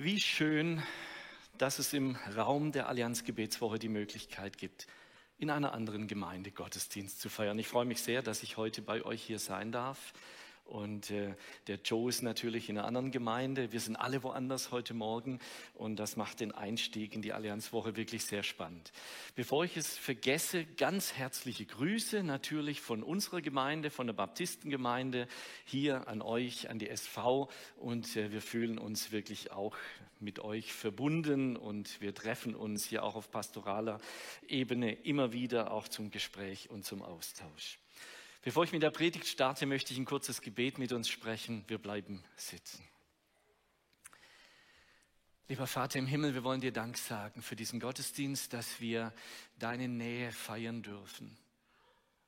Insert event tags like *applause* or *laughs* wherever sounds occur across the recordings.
Wie schön, dass es im Raum der Allianz Gebetswoche die Möglichkeit gibt, in einer anderen Gemeinde Gottesdienst zu feiern. Ich freue mich sehr, dass ich heute bei euch hier sein darf. Und äh, der Joe ist natürlich in einer anderen Gemeinde. Wir sind alle woanders heute Morgen und das macht den Einstieg in die Allianzwoche wirklich sehr spannend. Bevor ich es vergesse, ganz herzliche Grüße natürlich von unserer Gemeinde, von der Baptistengemeinde hier an euch, an die SV und äh, wir fühlen uns wirklich auch mit euch verbunden und wir treffen uns hier auch auf pastoraler Ebene immer wieder auch zum Gespräch und zum Austausch. Bevor ich mit der Predigt starte, möchte ich ein kurzes Gebet mit uns sprechen. Wir bleiben sitzen. Lieber Vater im Himmel, wir wollen dir Dank sagen für diesen Gottesdienst, dass wir deine Nähe feiern dürfen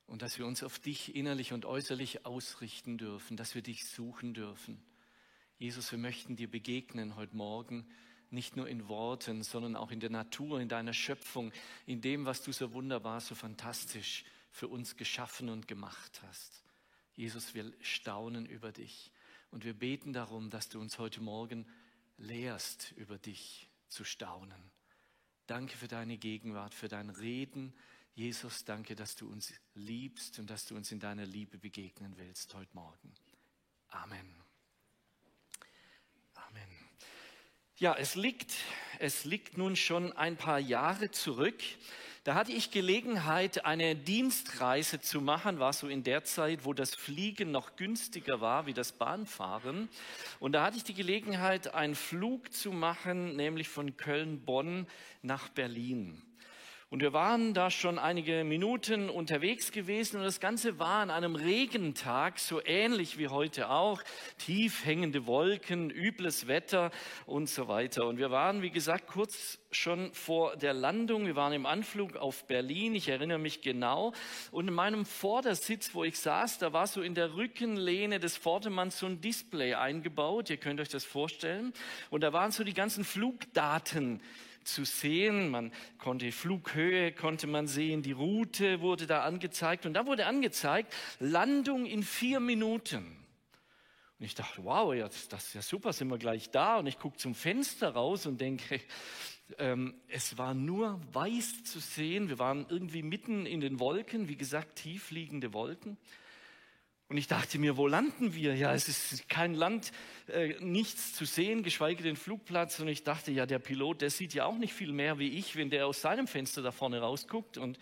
und dass wir uns auf dich innerlich und äußerlich ausrichten dürfen, dass wir dich suchen dürfen. Jesus, wir möchten dir begegnen heute Morgen, nicht nur in Worten, sondern auch in der Natur, in deiner Schöpfung, in dem, was du so wunderbar, so fantastisch für uns geschaffen und gemacht hast. Jesus, wir staunen über dich und wir beten darum, dass du uns heute Morgen lehrst, über dich zu staunen. Danke für deine Gegenwart, für dein Reden. Jesus, danke, dass du uns liebst und dass du uns in deiner Liebe begegnen willst heute Morgen. Amen. Amen. Ja, es liegt, es liegt nun schon ein paar Jahre zurück, da hatte ich Gelegenheit, eine Dienstreise zu machen, war so in der Zeit, wo das Fliegen noch günstiger war wie das Bahnfahren. Und da hatte ich die Gelegenheit, einen Flug zu machen, nämlich von Köln-Bonn nach Berlin. Und wir waren da schon einige Minuten unterwegs gewesen und das Ganze war an einem Regentag, so ähnlich wie heute auch. Tief hängende Wolken, übles Wetter und so weiter. Und wir waren, wie gesagt, kurz schon vor der Landung. Wir waren im Anflug auf Berlin. Ich erinnere mich genau. Und in meinem Vordersitz, wo ich saß, da war so in der Rückenlehne des Vordermanns so ein Display eingebaut. Ihr könnt euch das vorstellen. Und da waren so die ganzen Flugdaten zu sehen. Man konnte die Flughöhe, konnte man sehen, die Route wurde da angezeigt und da wurde angezeigt, Landung in vier Minuten. Und ich dachte, wow, ja, das ist ja super, sind wir gleich da. Und ich gucke zum Fenster raus und denke, *laughs* ähm, es war nur weiß zu sehen. Wir waren irgendwie mitten in den Wolken, wie gesagt, tief liegende Wolken. Und ich dachte mir, wo landen wir? Ja, es ist kein Land, äh, nichts zu sehen, geschweige den Flugplatz. Und ich dachte, ja, der Pilot, der sieht ja auch nicht viel mehr wie ich, wenn der aus seinem Fenster da vorne rausguckt. Und,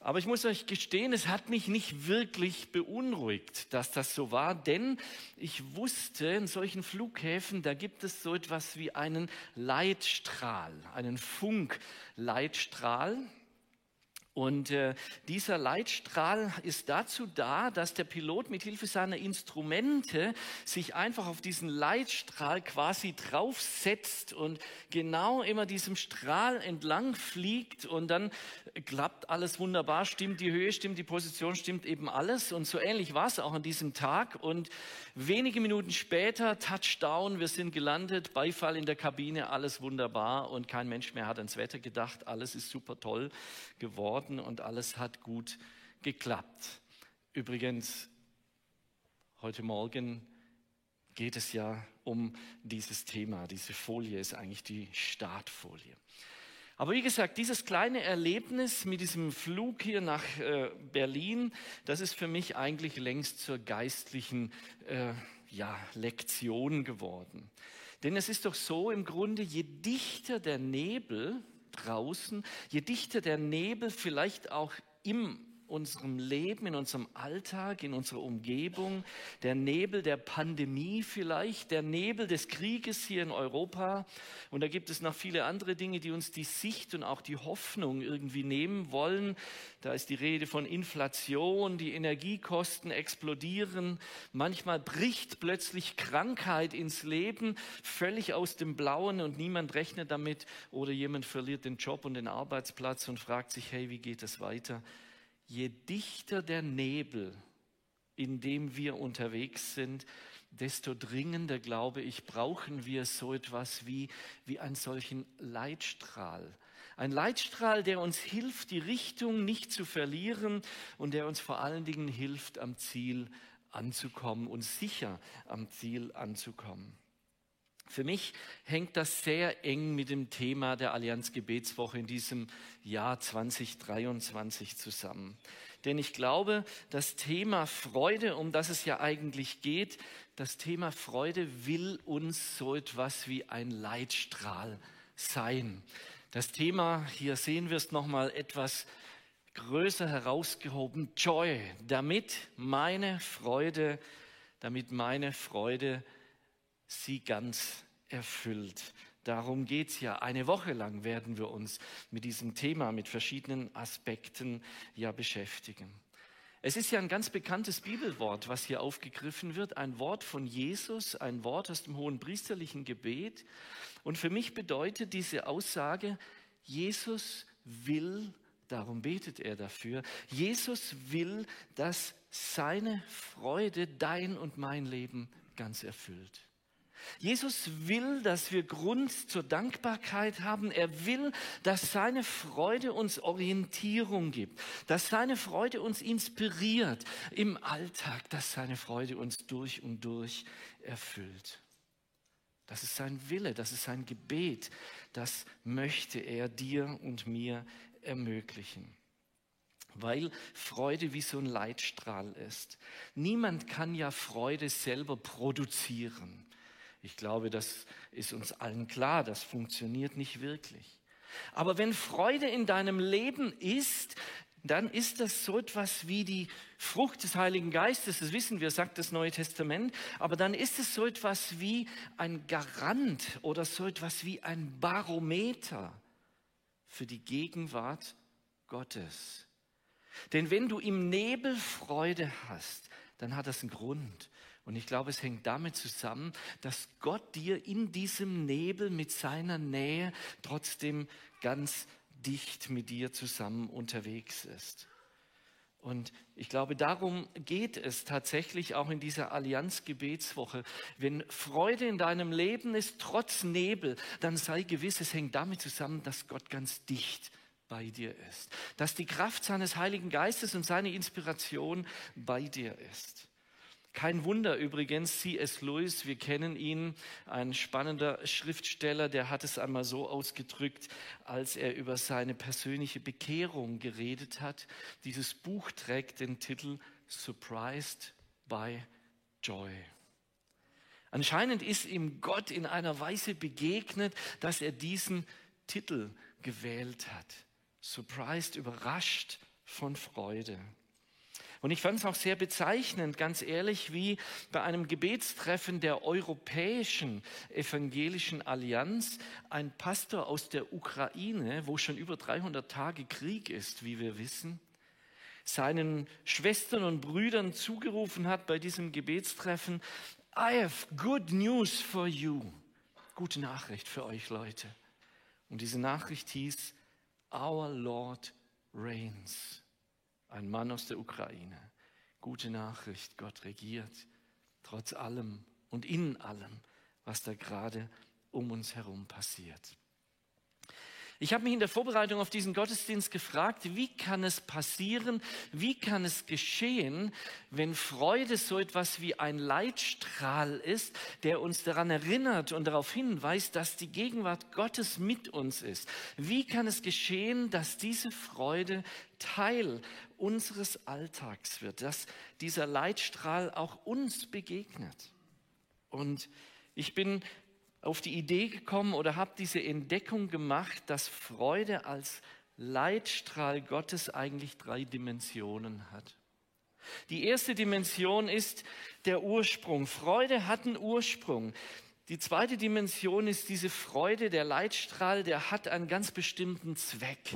aber ich muss euch gestehen, es hat mich nicht wirklich beunruhigt, dass das so war, denn ich wusste, in solchen Flughäfen, da gibt es so etwas wie einen Leitstrahl, einen Funkleitstrahl. Und äh, dieser Leitstrahl ist dazu da, dass der Pilot mit Hilfe seiner Instrumente sich einfach auf diesen Leitstrahl quasi draufsetzt und genau immer diesem Strahl entlang fliegt und dann klappt alles wunderbar, stimmt die Höhe, stimmt die Position, stimmt eben alles. Und so ähnlich war es auch an diesem Tag. Und wenige Minuten später, Touchdown, wir sind gelandet, Beifall in der Kabine, alles wunderbar und kein Mensch mehr hat ans Wetter gedacht, alles ist super toll geworden und alles hat gut geklappt. Übrigens, heute Morgen geht es ja um dieses Thema. Diese Folie ist eigentlich die Startfolie. Aber wie gesagt, dieses kleine Erlebnis mit diesem Flug hier nach äh, Berlin, das ist für mich eigentlich längst zur geistlichen äh, ja, Lektion geworden. Denn es ist doch so im Grunde, je dichter der Nebel, draußen, je dichter der Nebel vielleicht auch im unserem Leben, in unserem Alltag, in unserer Umgebung, der Nebel der Pandemie vielleicht, der Nebel des Krieges hier in Europa. Und da gibt es noch viele andere Dinge, die uns die Sicht und auch die Hoffnung irgendwie nehmen wollen. Da ist die Rede von Inflation, die Energiekosten explodieren. Manchmal bricht plötzlich Krankheit ins Leben, völlig aus dem Blauen und niemand rechnet damit oder jemand verliert den Job und den Arbeitsplatz und fragt sich, hey, wie geht es weiter? Je dichter der Nebel, in dem wir unterwegs sind, desto dringender, glaube ich, brauchen wir so etwas wie, wie einen solchen Leitstrahl. Ein Leitstrahl, der uns hilft, die Richtung nicht zu verlieren und der uns vor allen Dingen hilft, am Ziel anzukommen und sicher am Ziel anzukommen. Für mich hängt das sehr eng mit dem Thema der Allianz Gebetswoche in diesem Jahr 2023 zusammen. Denn ich glaube, das Thema Freude, um das es ja eigentlich geht, das Thema Freude will uns so etwas wie ein Leitstrahl sein. Das Thema, hier sehen wir es nochmal etwas größer herausgehoben, Joy, damit meine Freude, damit meine Freude sie ganz erfüllt. Darum geht es ja. Eine Woche lang werden wir uns mit diesem Thema, mit verschiedenen Aspekten ja beschäftigen. Es ist ja ein ganz bekanntes Bibelwort, was hier aufgegriffen wird, ein Wort von Jesus, ein Wort aus dem hohen priesterlichen Gebet. Und für mich bedeutet diese Aussage, Jesus will, darum betet er dafür, Jesus will, dass seine Freude dein und mein Leben ganz erfüllt. Jesus will, dass wir Grund zur Dankbarkeit haben. Er will, dass seine Freude uns Orientierung gibt, dass seine Freude uns inspiriert im Alltag, dass seine Freude uns durch und durch erfüllt. Das ist sein Wille, das ist sein Gebet, das möchte er dir und mir ermöglichen weil Freude wie so ein Leitstrahl ist. Niemand kann ja Freude selber produzieren. Ich glaube, das ist uns allen klar, das funktioniert nicht wirklich. Aber wenn Freude in deinem Leben ist, dann ist das so etwas wie die Frucht des Heiligen Geistes, das wissen wir, sagt das Neue Testament, aber dann ist es so etwas wie ein Garant oder so etwas wie ein Barometer für die Gegenwart Gottes. Denn wenn du im Nebel Freude hast, dann hat das einen Grund. Und ich glaube, es hängt damit zusammen, dass Gott dir in diesem Nebel mit seiner Nähe trotzdem ganz dicht mit dir zusammen unterwegs ist. Und ich glaube, darum geht es tatsächlich auch in dieser Allianz-Gebetswoche. Wenn Freude in deinem Leben ist, trotz Nebel, dann sei gewiss, es hängt damit zusammen, dass Gott ganz dicht bei dir ist. Dass die Kraft seines Heiligen Geistes und seine Inspiration bei dir ist. Kein Wunder übrigens, C.S. Lewis, wir kennen ihn, ein spannender Schriftsteller, der hat es einmal so ausgedrückt, als er über seine persönliche Bekehrung geredet hat. Dieses Buch trägt den Titel Surprised by Joy. Anscheinend ist ihm Gott in einer Weise begegnet, dass er diesen Titel gewählt hat. Surprised, überrascht von Freude. Und ich fand es auch sehr bezeichnend, ganz ehrlich, wie bei einem Gebetstreffen der Europäischen Evangelischen Allianz ein Pastor aus der Ukraine, wo schon über 300 Tage Krieg ist, wie wir wissen, seinen Schwestern und Brüdern zugerufen hat bei diesem Gebetstreffen, I have good news for you. Gute Nachricht für euch Leute. Und diese Nachricht hieß, Our Lord reigns ein Mann aus der Ukraine. Gute Nachricht, Gott regiert, trotz allem und in allem, was da gerade um uns herum passiert. Ich habe mich in der Vorbereitung auf diesen Gottesdienst gefragt, wie kann es passieren, wie kann es geschehen, wenn Freude so etwas wie ein Leitstrahl ist, der uns daran erinnert und darauf hinweist, dass die Gegenwart Gottes mit uns ist. Wie kann es geschehen, dass diese Freude Teil unseres Alltags wird, dass dieser Leitstrahl auch uns begegnet? Und ich bin auf die Idee gekommen oder habe diese Entdeckung gemacht, dass Freude als Leitstrahl Gottes eigentlich drei Dimensionen hat. Die erste Dimension ist der Ursprung. Freude hat einen Ursprung. Die zweite Dimension ist diese Freude, der Leitstrahl, der hat einen ganz bestimmten Zweck.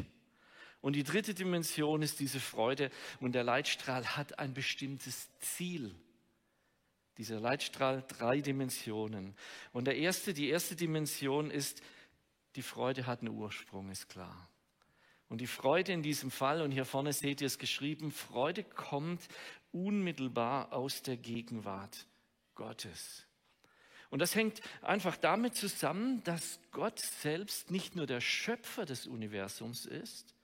Und die dritte Dimension ist diese Freude und der Leitstrahl hat ein bestimmtes Ziel dieser Leitstrahl drei Dimensionen. Und der erste, die erste Dimension ist, die Freude hat einen Ursprung, ist klar. Und die Freude in diesem Fall, und hier vorne seht ihr es geschrieben, Freude kommt unmittelbar aus der Gegenwart Gottes. Und das hängt einfach damit zusammen, dass Gott selbst nicht nur der Schöpfer des Universums ist,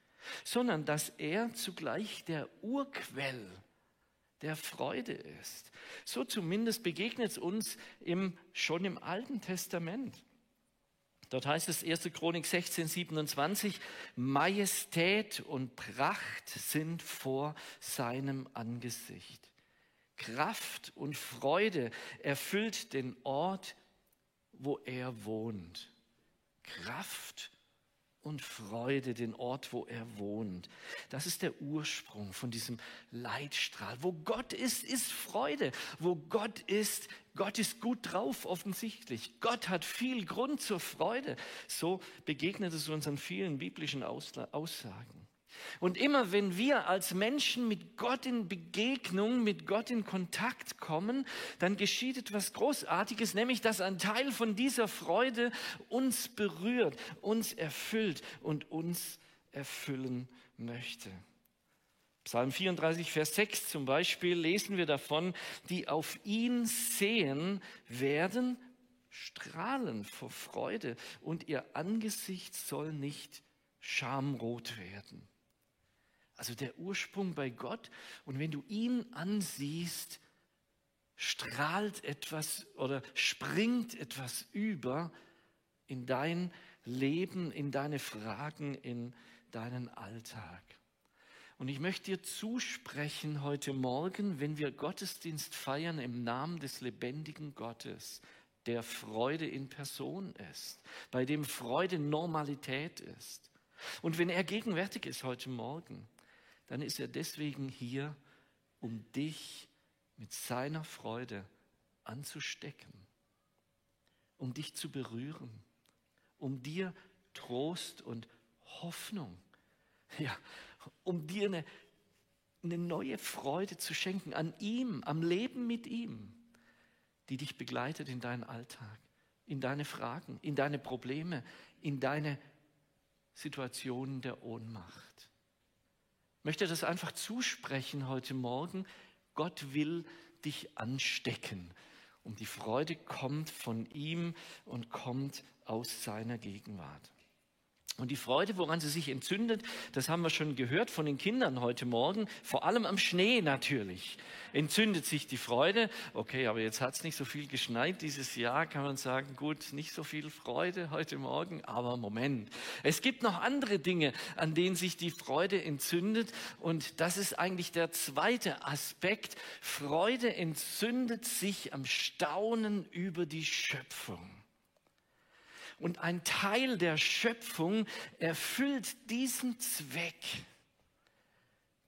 sondern dass er zugleich der Urquell der Freude ist. So zumindest begegnet es uns im, schon im Alten Testament. Dort heißt es 1. Chronik 16, 27, Majestät und Pracht sind vor seinem Angesicht. Kraft und Freude erfüllt den Ort, wo er wohnt. Kraft und Freude den Ort, wo er wohnt. Das ist der Ursprung von diesem Leitstrahl. Wo Gott ist, ist Freude. Wo Gott ist, Gott ist gut drauf offensichtlich. Gott hat viel Grund zur Freude. So begegnet es uns an vielen biblischen Aussagen. Und immer wenn wir als Menschen mit Gott in Begegnung, mit Gott in Kontakt kommen, dann geschieht etwas Großartiges, nämlich dass ein Teil von dieser Freude uns berührt, uns erfüllt und uns erfüllen möchte. Psalm 34, Vers 6 zum Beispiel lesen wir davon, die auf ihn sehen, werden strahlen vor Freude und ihr Angesicht soll nicht schamrot werden. Also der Ursprung bei Gott. Und wenn du ihn ansiehst, strahlt etwas oder springt etwas über in dein Leben, in deine Fragen, in deinen Alltag. Und ich möchte dir zusprechen heute Morgen, wenn wir Gottesdienst feiern im Namen des lebendigen Gottes, der Freude in Person ist, bei dem Freude Normalität ist. Und wenn er gegenwärtig ist heute Morgen, dann ist er deswegen hier, um dich mit seiner Freude anzustecken, um dich zu berühren, um dir Trost und Hoffnung, *laughs* ja, um dir eine, eine neue Freude zu schenken an ihm, am Leben mit ihm, die dich begleitet in deinen Alltag, in deine Fragen, in deine Probleme, in deine Situationen der Ohnmacht möchte das einfach zusprechen heute Morgen. Gott will dich anstecken. Und die Freude kommt von ihm und kommt aus seiner Gegenwart. Und die Freude, woran sie sich entzündet, das haben wir schon gehört von den Kindern heute Morgen, vor allem am Schnee natürlich. Entzündet sich die Freude. Okay, aber jetzt hat es nicht so viel geschneit dieses Jahr, kann man sagen, gut, nicht so viel Freude heute Morgen, aber Moment. Es gibt noch andere Dinge, an denen sich die Freude entzündet. Und das ist eigentlich der zweite Aspekt. Freude entzündet sich am Staunen über die Schöpfung. Und ein Teil der Schöpfung erfüllt diesen Zweck,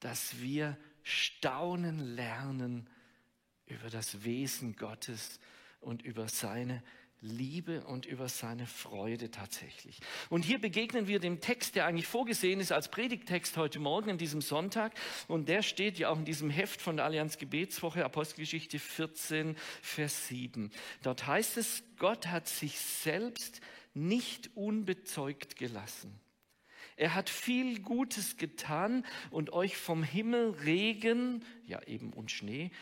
dass wir staunen lernen über das Wesen Gottes und über seine Liebe und über seine Freude tatsächlich. Und hier begegnen wir dem Text, der eigentlich vorgesehen ist als Predigtext heute Morgen an diesem Sonntag. Und der steht ja auch in diesem Heft von der Allianz Gebetswoche, Apostelgeschichte 14, Vers 7. Dort heißt es, Gott hat sich selbst nicht unbezeugt gelassen. Er hat viel Gutes getan und euch vom Himmel Regen, ja eben und Schnee,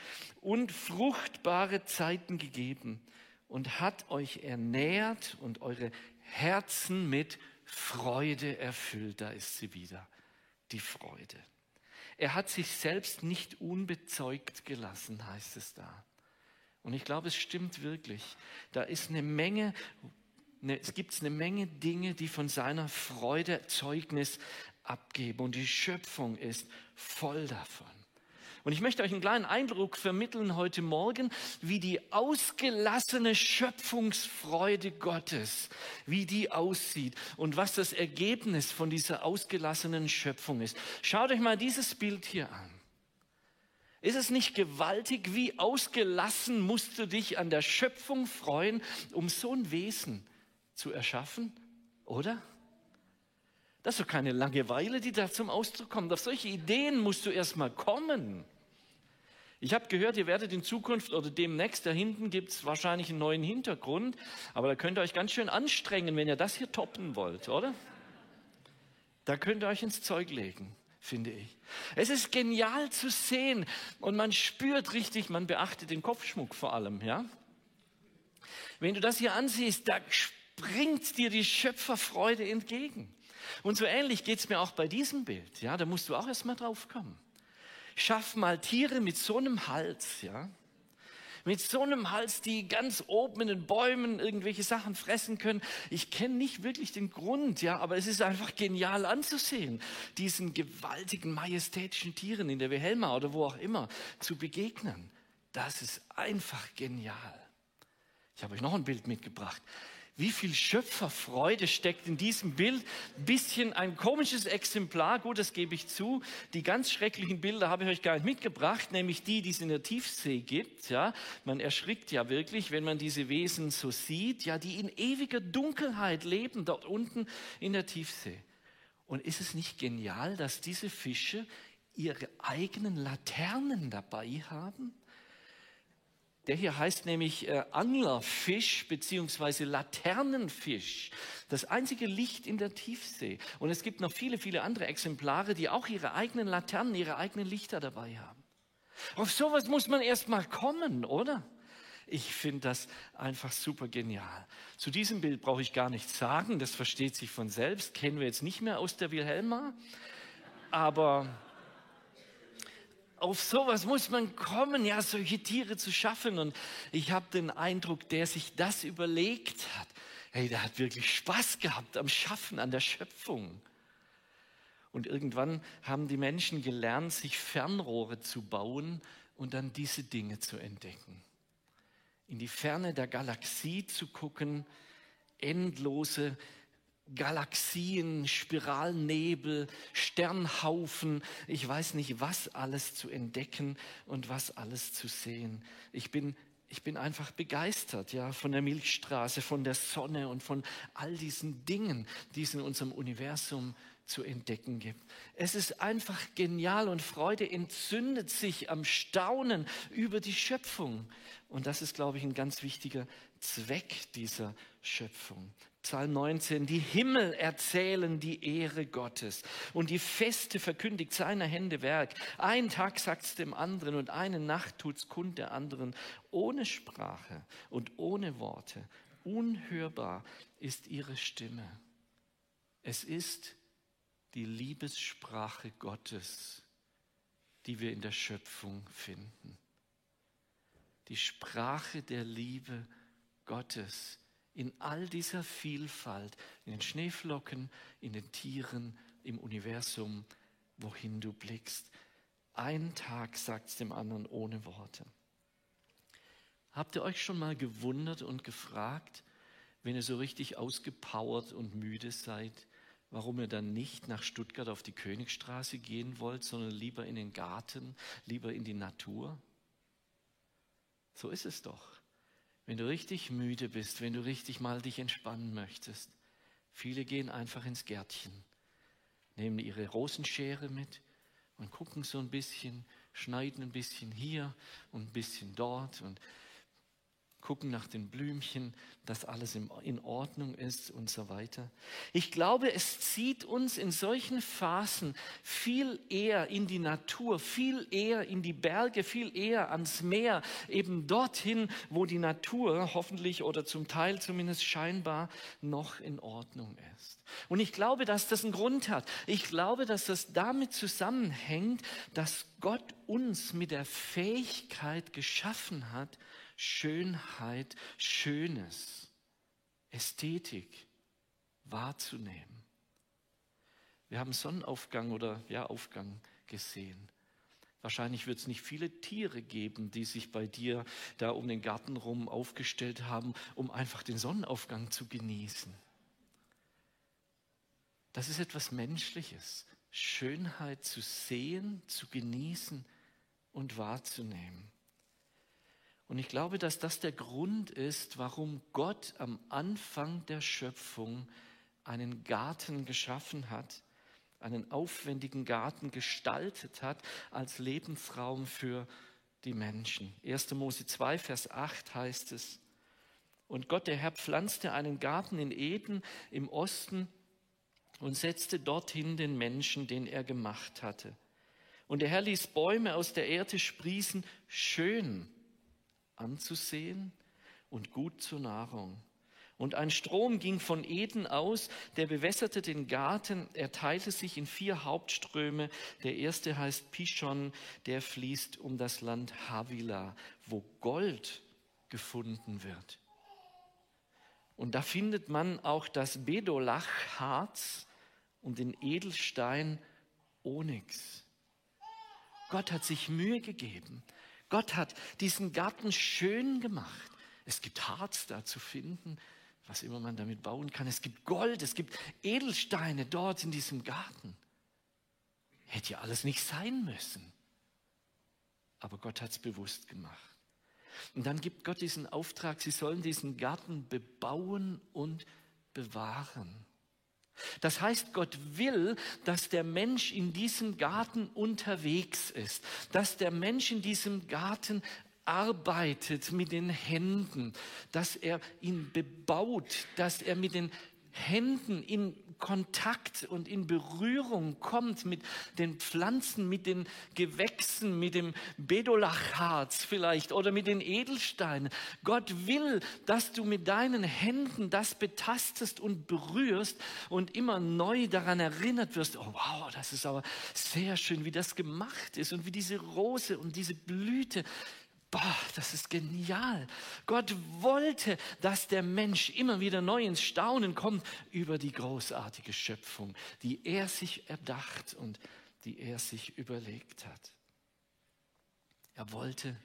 und fruchtbare Zeiten gegeben und hat euch ernährt und eure Herzen mit Freude erfüllt. Da ist sie wieder, die Freude. Er hat sich selbst nicht unbezeugt gelassen, heißt es da. Und ich glaube, es stimmt wirklich. Da ist eine Menge Ne, es gibt eine Menge Dinge, die von seiner Freude Zeugnis abgeben. Und die Schöpfung ist voll davon. Und ich möchte euch einen kleinen Eindruck vermitteln heute Morgen, wie die ausgelassene Schöpfungsfreude Gottes, wie die aussieht und was das Ergebnis von dieser ausgelassenen Schöpfung ist. Schaut euch mal dieses Bild hier an. Ist es nicht gewaltig, wie ausgelassen musst du dich an der Schöpfung freuen, um so ein Wesen zu erschaffen, oder? Das ist doch keine Langeweile, die da zum Ausdruck kommt. Auf solche Ideen musst du erstmal kommen. Ich habe gehört, ihr werdet in Zukunft oder demnächst, da hinten gibt es wahrscheinlich einen neuen Hintergrund, aber da könnt ihr euch ganz schön anstrengen, wenn ihr das hier toppen wollt, oder? Da könnt ihr euch ins Zeug legen, finde ich. Es ist genial zu sehen und man spürt richtig, man beachtet den Kopfschmuck vor allem, ja? Wenn du das hier ansiehst, da spürst bringt dir die Schöpferfreude entgegen. Und so ähnlich geht es mir auch bei diesem Bild. Ja, da musst du auch erstmal drauf kommen. Schaff mal Tiere mit so einem Hals, ja. Mit so einem Hals, die ganz oben in den Bäumen irgendwelche Sachen fressen können. Ich kenne nicht wirklich den Grund, ja, aber es ist einfach genial anzusehen, diesen gewaltigen, majestätischen Tieren in der Wilhelma oder wo auch immer zu begegnen. Das ist einfach genial. Ich habe euch noch ein Bild mitgebracht. Wie viel Schöpferfreude steckt in diesem Bild? Bisschen ein komisches Exemplar, gut, das gebe ich zu. Die ganz schrecklichen Bilder habe ich euch gar nicht mitgebracht, nämlich die, die es in der Tiefsee gibt. Ja, man erschrickt ja wirklich, wenn man diese Wesen so sieht, ja, die in ewiger Dunkelheit leben dort unten in der Tiefsee. Und ist es nicht genial, dass diese Fische ihre eigenen Laternen dabei haben? Der hier heißt nämlich äh, Anglerfisch beziehungsweise Laternenfisch. Das einzige Licht in der Tiefsee. Und es gibt noch viele, viele andere Exemplare, die auch ihre eigenen Laternen, ihre eigenen Lichter dabei haben. Auf sowas muss man erst mal kommen, oder? Ich finde das einfach super genial. Zu diesem Bild brauche ich gar nichts sagen, das versteht sich von selbst, kennen wir jetzt nicht mehr aus der Wilhelma. Aber auf sowas muss man kommen, ja, solche Tiere zu schaffen. Und ich habe den Eindruck, der sich das überlegt hat, hey, der hat wirklich Spaß gehabt am Schaffen, an der Schöpfung. Und irgendwann haben die Menschen gelernt, sich Fernrohre zu bauen und dann diese Dinge zu entdecken. In die Ferne der Galaxie zu gucken, endlose Galaxien, Spiralnebel, Sternhaufen, ich weiß nicht, was alles zu entdecken und was alles zu sehen. Ich bin, ich bin einfach begeistert, ja, von der Milchstraße, von der Sonne und von all diesen Dingen, die es in unserem Universum zu entdecken gibt. Es ist einfach genial und Freude entzündet sich am Staunen über die Schöpfung. Und das ist, glaube ich, ein ganz wichtiger Zweck dieser Schöpfung. Psalm 19, die Himmel erzählen die Ehre Gottes und die Feste verkündigt seiner Hände Werk. Ein Tag sagt's dem anderen und eine Nacht tut's kund der anderen, ohne Sprache und ohne Worte. Unhörbar ist ihre Stimme. Es ist die Liebessprache Gottes, die wir in der Schöpfung finden. Die Sprache der Liebe Gottes in all dieser Vielfalt, in den Schneeflocken, in den Tieren, im Universum, wohin du blickst. Ein Tag sagt es dem anderen ohne Worte. Habt ihr euch schon mal gewundert und gefragt, wenn ihr so richtig ausgepowert und müde seid, warum ihr dann nicht nach Stuttgart auf die Königstraße gehen wollt, sondern lieber in den Garten, lieber in die Natur? So ist es doch. Wenn du richtig müde bist, wenn du richtig mal dich entspannen möchtest, viele gehen einfach ins Gärtchen, nehmen ihre Rosenschere mit und gucken so ein bisschen, schneiden ein bisschen hier und ein bisschen dort und gucken nach den Blümchen, dass alles in Ordnung ist und so weiter. Ich glaube, es zieht uns in solchen Phasen viel eher in die Natur, viel eher in die Berge, viel eher ans Meer, eben dorthin, wo die Natur hoffentlich oder zum Teil zumindest scheinbar noch in Ordnung ist. Und ich glaube, dass das einen Grund hat. Ich glaube, dass das damit zusammenhängt, dass Gott uns mit der Fähigkeit geschaffen hat, Schönheit, Schönes, Ästhetik wahrzunehmen. Wir haben Sonnenaufgang oder ja, Aufgang gesehen. Wahrscheinlich wird es nicht viele Tiere geben, die sich bei dir da um den Garten rum aufgestellt haben, um einfach den Sonnenaufgang zu genießen. Das ist etwas Menschliches, Schönheit zu sehen, zu genießen und wahrzunehmen. Und ich glaube, dass das der Grund ist, warum Gott am Anfang der Schöpfung einen Garten geschaffen hat, einen aufwendigen Garten gestaltet hat als Lebensraum für die Menschen. 1. Mose 2, Vers 8 heißt es, und Gott, der Herr, pflanzte einen Garten in Eden im Osten und setzte dorthin den Menschen, den er gemacht hatte. Und der Herr ließ Bäume aus der Erde sprießen, schön anzusehen und gut zur Nahrung. Und ein Strom ging von Eden aus, der bewässerte den Garten, er teilte sich in vier Hauptströme. Der erste heißt Pishon, der fließt um das Land Havila, wo Gold gefunden wird. Und da findet man auch das Bedolach-Harz und den Edelstein Onyx. Gott hat sich Mühe gegeben. Gott hat diesen Garten schön gemacht. Es gibt Harz da zu finden, was immer man damit bauen kann. Es gibt Gold, es gibt Edelsteine dort in diesem Garten. Hätte ja alles nicht sein müssen. Aber Gott hat es bewusst gemacht. Und dann gibt Gott diesen Auftrag, sie sollen diesen Garten bebauen und bewahren. Das heißt, Gott will, dass der Mensch in diesem Garten unterwegs ist, dass der Mensch in diesem Garten arbeitet mit den Händen, dass er ihn bebaut, dass er mit den Händen in Kontakt und in Berührung kommt mit den Pflanzen, mit den Gewächsen, mit dem Bedolachharz vielleicht oder mit den Edelsteinen. Gott will, dass du mit deinen Händen das betastest und berührst und immer neu daran erinnert wirst, oh wow, das ist aber sehr schön, wie das gemacht ist und wie diese Rose und diese Blüte Boah, das ist genial. Gott wollte, dass der Mensch immer wieder neu ins Staunen kommt über die großartige Schöpfung, die er sich erdacht und die er sich überlegt hat. Er wollte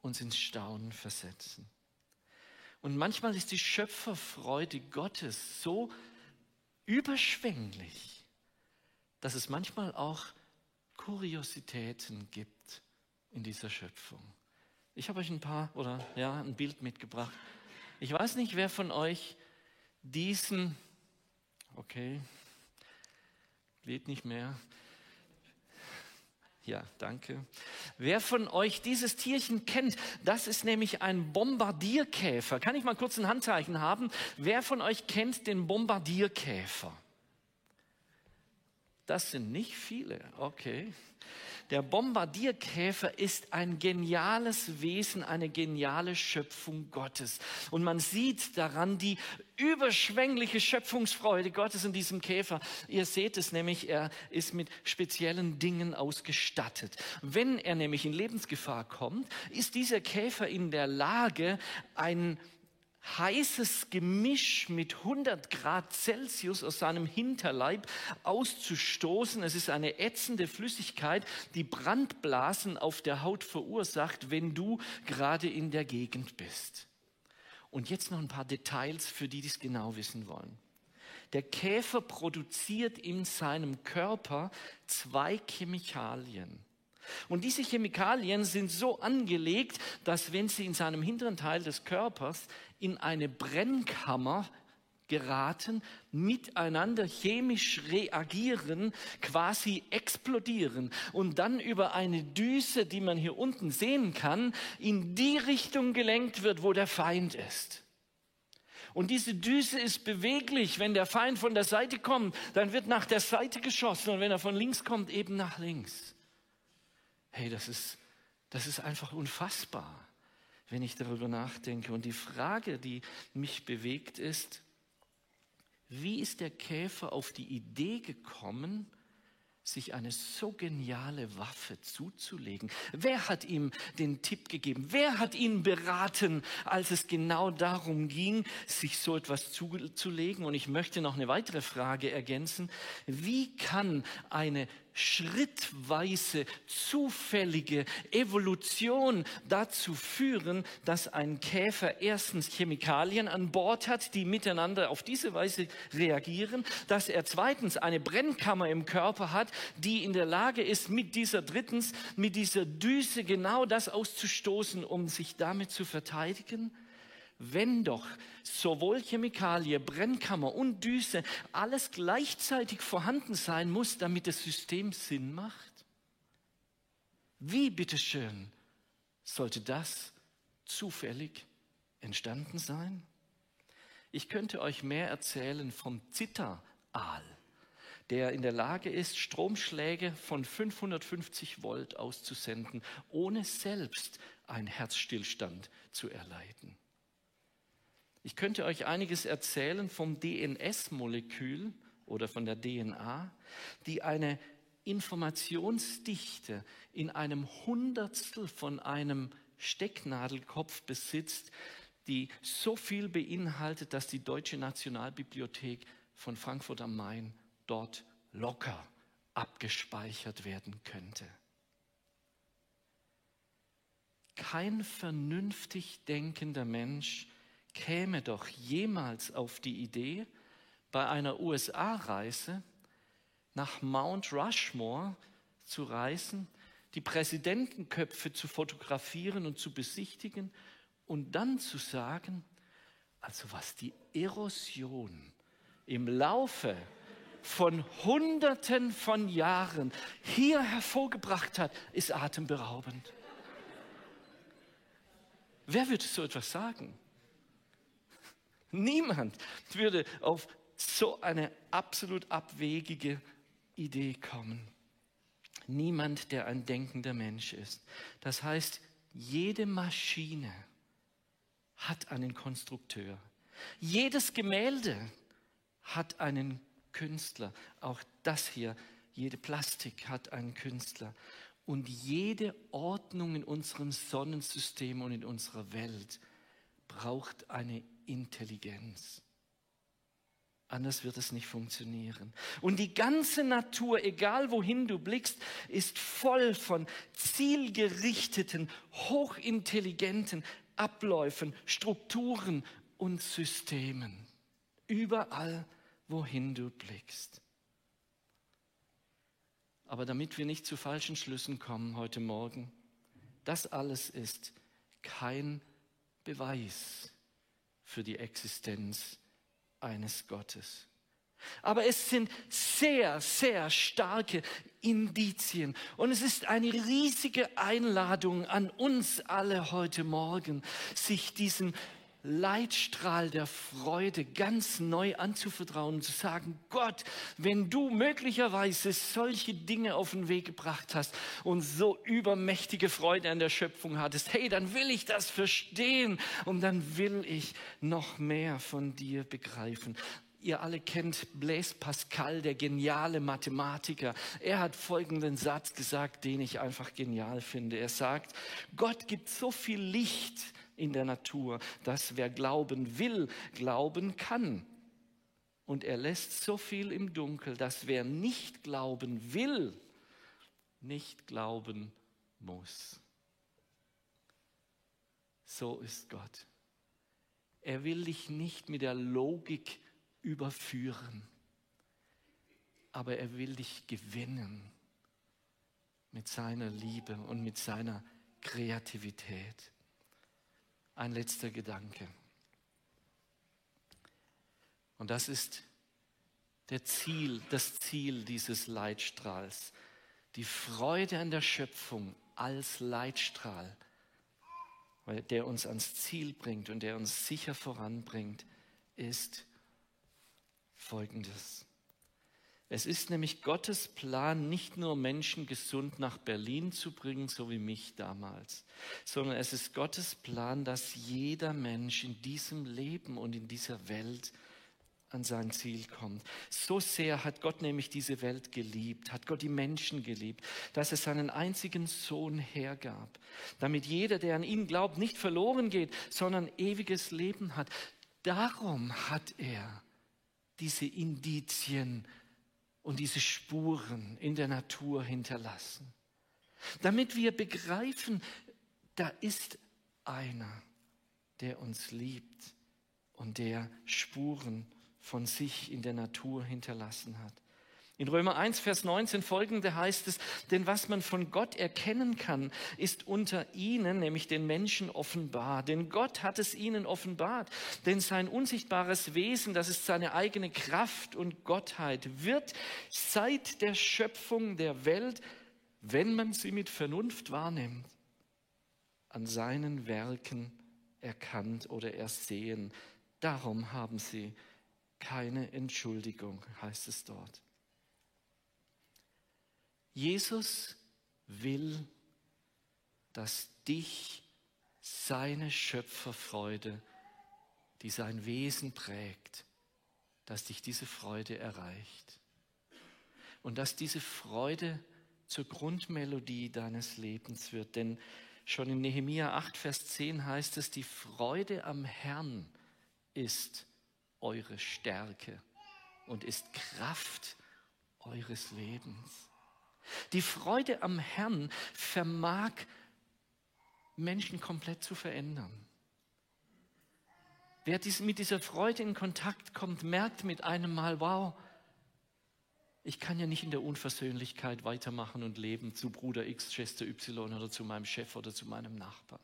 uns ins Staunen versetzen. Und manchmal ist die Schöpferfreude Gottes so überschwänglich, dass es manchmal auch Kuriositäten gibt in dieser Schöpfung. Ich habe euch ein paar oder ja, ein Bild mitgebracht. Ich weiß nicht, wer von euch diesen, okay, geht nicht mehr. Ja, danke. Wer von euch dieses Tierchen kennt, das ist nämlich ein Bombardierkäfer. Kann ich mal kurz ein Handzeichen haben? Wer von euch kennt den Bombardierkäfer? Das sind nicht viele, okay. Der Bombardierkäfer ist ein geniales Wesen, eine geniale Schöpfung Gottes. Und man sieht daran die überschwängliche Schöpfungsfreude Gottes in diesem Käfer. Ihr seht es nämlich, er ist mit speziellen Dingen ausgestattet. Wenn er nämlich in Lebensgefahr kommt, ist dieser Käfer in der Lage, ein heißes Gemisch mit 100 Grad Celsius aus seinem Hinterleib auszustoßen. Es ist eine ätzende Flüssigkeit, die Brandblasen auf der Haut verursacht, wenn du gerade in der Gegend bist. Und jetzt noch ein paar Details für die, die es genau wissen wollen. Der Käfer produziert in seinem Körper zwei Chemikalien. Und diese Chemikalien sind so angelegt, dass wenn sie in seinem hinteren Teil des Körpers in eine Brennkammer geraten, miteinander chemisch reagieren, quasi explodieren und dann über eine Düse, die man hier unten sehen kann, in die Richtung gelenkt wird, wo der Feind ist. Und diese Düse ist beweglich. Wenn der Feind von der Seite kommt, dann wird nach der Seite geschossen und wenn er von links kommt, eben nach links. Hey, das ist, das ist einfach unfassbar, wenn ich darüber nachdenke. Und die Frage, die mich bewegt, ist, wie ist der Käfer auf die Idee gekommen, sich eine so geniale Waffe zuzulegen? Wer hat ihm den Tipp gegeben? Wer hat ihn beraten, als es genau darum ging, sich so etwas zuzulegen? Und ich möchte noch eine weitere Frage ergänzen. Wie kann eine schrittweise zufällige Evolution dazu führen, dass ein Käfer erstens Chemikalien an Bord hat, die miteinander auf diese Weise reagieren, dass er zweitens eine Brennkammer im Körper hat, die in der Lage ist, mit dieser drittens, mit dieser Düse genau das auszustoßen, um sich damit zu verteidigen? Wenn doch sowohl Chemikalie, Brennkammer und Düse alles gleichzeitig vorhanden sein muss, damit das System Sinn macht? Wie bitteschön sollte das zufällig entstanden sein? Ich könnte euch mehr erzählen vom Zitteraal, der in der Lage ist, Stromschläge von 550 Volt auszusenden, ohne selbst einen Herzstillstand zu erleiden. Ich könnte euch einiges erzählen vom DNS-Molekül oder von der DNA, die eine Informationsdichte in einem Hundertstel von einem Stecknadelkopf besitzt, die so viel beinhaltet, dass die Deutsche Nationalbibliothek von Frankfurt am Main dort locker abgespeichert werden könnte. Kein vernünftig denkender Mensch käme doch jemals auf die Idee, bei einer USA-Reise nach Mount Rushmore zu reisen, die Präsidentenköpfe zu fotografieren und zu besichtigen und dann zu sagen, also was die Erosion im Laufe von Hunderten von Jahren hier hervorgebracht hat, ist atemberaubend. Wer würde so etwas sagen? Niemand würde auf so eine absolut abwegige Idee kommen. Niemand, der ein denkender Mensch ist. Das heißt, jede Maschine hat einen Konstrukteur. Jedes Gemälde hat einen Künstler. Auch das hier, jede Plastik hat einen Künstler. Und jede Ordnung in unserem Sonnensystem und in unserer Welt braucht eine Intelligenz. Anders wird es nicht funktionieren. Und die ganze Natur, egal wohin du blickst, ist voll von zielgerichteten, hochintelligenten Abläufen, Strukturen und Systemen. Überall, wohin du blickst. Aber damit wir nicht zu falschen Schlüssen kommen heute Morgen, das alles ist kein Beweis für die Existenz eines Gottes. Aber es sind sehr, sehr starke Indizien. Und es ist eine riesige Einladung an uns alle heute Morgen, sich diesen Leitstrahl der Freude ganz neu anzuvertrauen und zu sagen, Gott, wenn du möglicherweise solche Dinge auf den Weg gebracht hast und so übermächtige Freude an der Schöpfung hattest, hey, dann will ich das verstehen und dann will ich noch mehr von dir begreifen. Ihr alle kennt Blaise Pascal, der geniale Mathematiker. Er hat folgenden Satz gesagt, den ich einfach genial finde. Er sagt, Gott gibt so viel Licht in der Natur, dass wer glauben will, glauben kann. Und er lässt so viel im Dunkel, dass wer nicht glauben will, nicht glauben muss. So ist Gott. Er will dich nicht mit der Logik überführen, aber er will dich gewinnen mit seiner Liebe und mit seiner Kreativität ein letzter Gedanke. Und das ist der Ziel, das Ziel dieses Leitstrahls. Die Freude an der Schöpfung als Leitstrahl, der uns ans Ziel bringt und der uns sicher voranbringt, ist folgendes. Es ist nämlich Gottes Plan, nicht nur Menschen gesund nach Berlin zu bringen, so wie mich damals, sondern es ist Gottes Plan, dass jeder Mensch in diesem Leben und in dieser Welt an sein Ziel kommt. So sehr hat Gott nämlich diese Welt geliebt, hat Gott die Menschen geliebt, dass er seinen einzigen Sohn hergab, damit jeder, der an ihn glaubt, nicht verloren geht, sondern ewiges Leben hat. Darum hat er diese Indizien und diese Spuren in der Natur hinterlassen. Damit wir begreifen, da ist einer, der uns liebt und der Spuren von sich in der Natur hinterlassen hat. In Römer 1, Vers 19 folgende heißt es, denn was man von Gott erkennen kann, ist unter ihnen, nämlich den Menschen, offenbar. Denn Gott hat es ihnen offenbart. Denn sein unsichtbares Wesen, das ist seine eigene Kraft und Gottheit, wird seit der Schöpfung der Welt, wenn man sie mit Vernunft wahrnimmt, an seinen Werken erkannt oder ersehen. Darum haben sie keine Entschuldigung, heißt es dort. Jesus will, dass dich seine Schöpferfreude die sein Wesen prägt, dass dich diese Freude erreicht. Und dass diese Freude zur Grundmelodie deines Lebens wird. Denn schon in Nehemia 8, Vers 10 heißt es, die Freude am Herrn ist eure Stärke und ist Kraft eures Lebens. Die Freude am Herrn vermag Menschen komplett zu verändern. Wer mit dieser Freude in Kontakt kommt, merkt mit einem Mal, wow, ich kann ja nicht in der Unversöhnlichkeit weitermachen und leben zu Bruder X, Schwester Y oder zu meinem Chef oder zu meinem Nachbarn.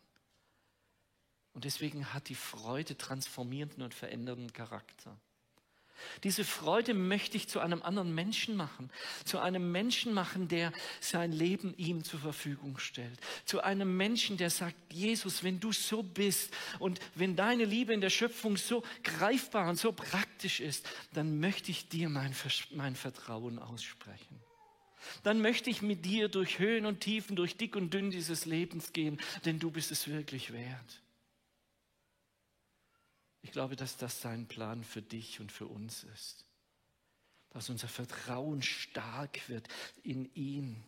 Und deswegen hat die Freude transformierenden und verändernden Charakter. Diese Freude möchte ich zu einem anderen Menschen machen, zu einem Menschen machen, der sein Leben ihm zur Verfügung stellt, zu einem Menschen, der sagt, Jesus, wenn du so bist und wenn deine Liebe in der Schöpfung so greifbar und so praktisch ist, dann möchte ich dir mein, mein Vertrauen aussprechen. Dann möchte ich mit dir durch Höhen und Tiefen, durch dick und dünn dieses Lebens gehen, denn du bist es wirklich wert. Ich glaube, dass das sein Plan für dich und für uns ist. Dass unser Vertrauen stark wird in ihn.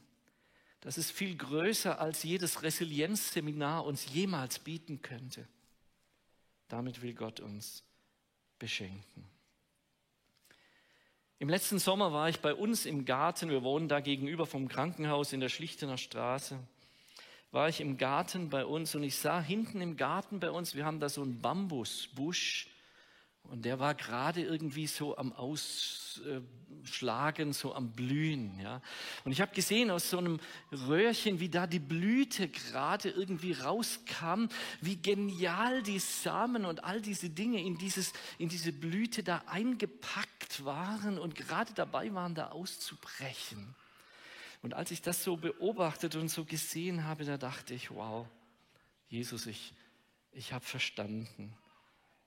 Das ist viel größer, als jedes Resilienzseminar uns jemals bieten könnte. Damit will Gott uns beschenken. Im letzten Sommer war ich bei uns im Garten. Wir wohnen da gegenüber vom Krankenhaus in der Schlichtener Straße war ich im Garten bei uns und ich sah hinten im Garten bei uns, wir haben da so einen Bambusbusch und der war gerade irgendwie so am Ausschlagen, so am Blühen. Ja. Und ich habe gesehen aus so einem Röhrchen, wie da die Blüte gerade irgendwie rauskam, wie genial die Samen und all diese Dinge in, dieses, in diese Blüte da eingepackt waren und gerade dabei waren, da auszubrechen. Und als ich das so beobachtet und so gesehen habe, da dachte ich, wow, Jesus, ich, ich habe verstanden.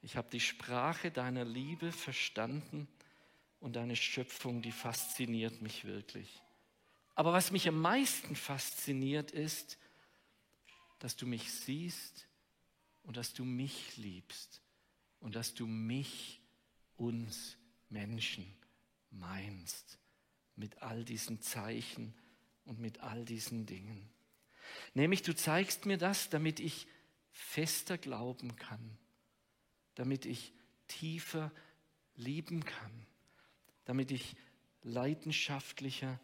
Ich habe die Sprache deiner Liebe verstanden und deine Schöpfung, die fasziniert mich wirklich. Aber was mich am meisten fasziniert ist, dass du mich siehst und dass du mich liebst und dass du mich, uns Menschen meinst mit all diesen Zeichen und mit all diesen Dingen. Nämlich du zeigst mir das, damit ich fester glauben kann, damit ich tiefer lieben kann, damit ich leidenschaftlicher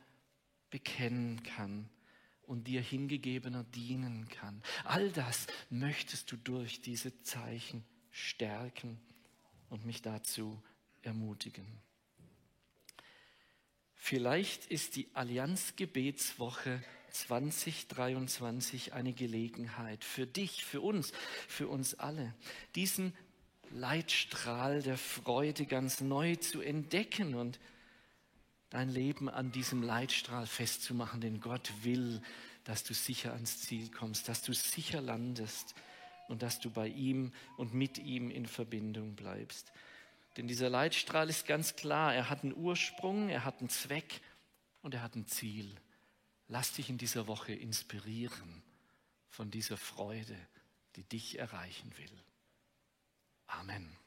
bekennen kann und dir hingegebener dienen kann. All das möchtest du durch diese Zeichen stärken und mich dazu ermutigen. Vielleicht ist die Allianzgebetswoche 2023 eine Gelegenheit für dich, für uns, für uns alle, diesen Leitstrahl der Freude ganz neu zu entdecken und dein Leben an diesem Leitstrahl festzumachen, denn Gott will, dass du sicher ans Ziel kommst, dass du sicher landest und dass du bei ihm und mit ihm in Verbindung bleibst. Denn dieser Leitstrahl ist ganz klar, er hat einen Ursprung, er hat einen Zweck und er hat ein Ziel. Lass dich in dieser Woche inspirieren von dieser Freude, die dich erreichen will. Amen.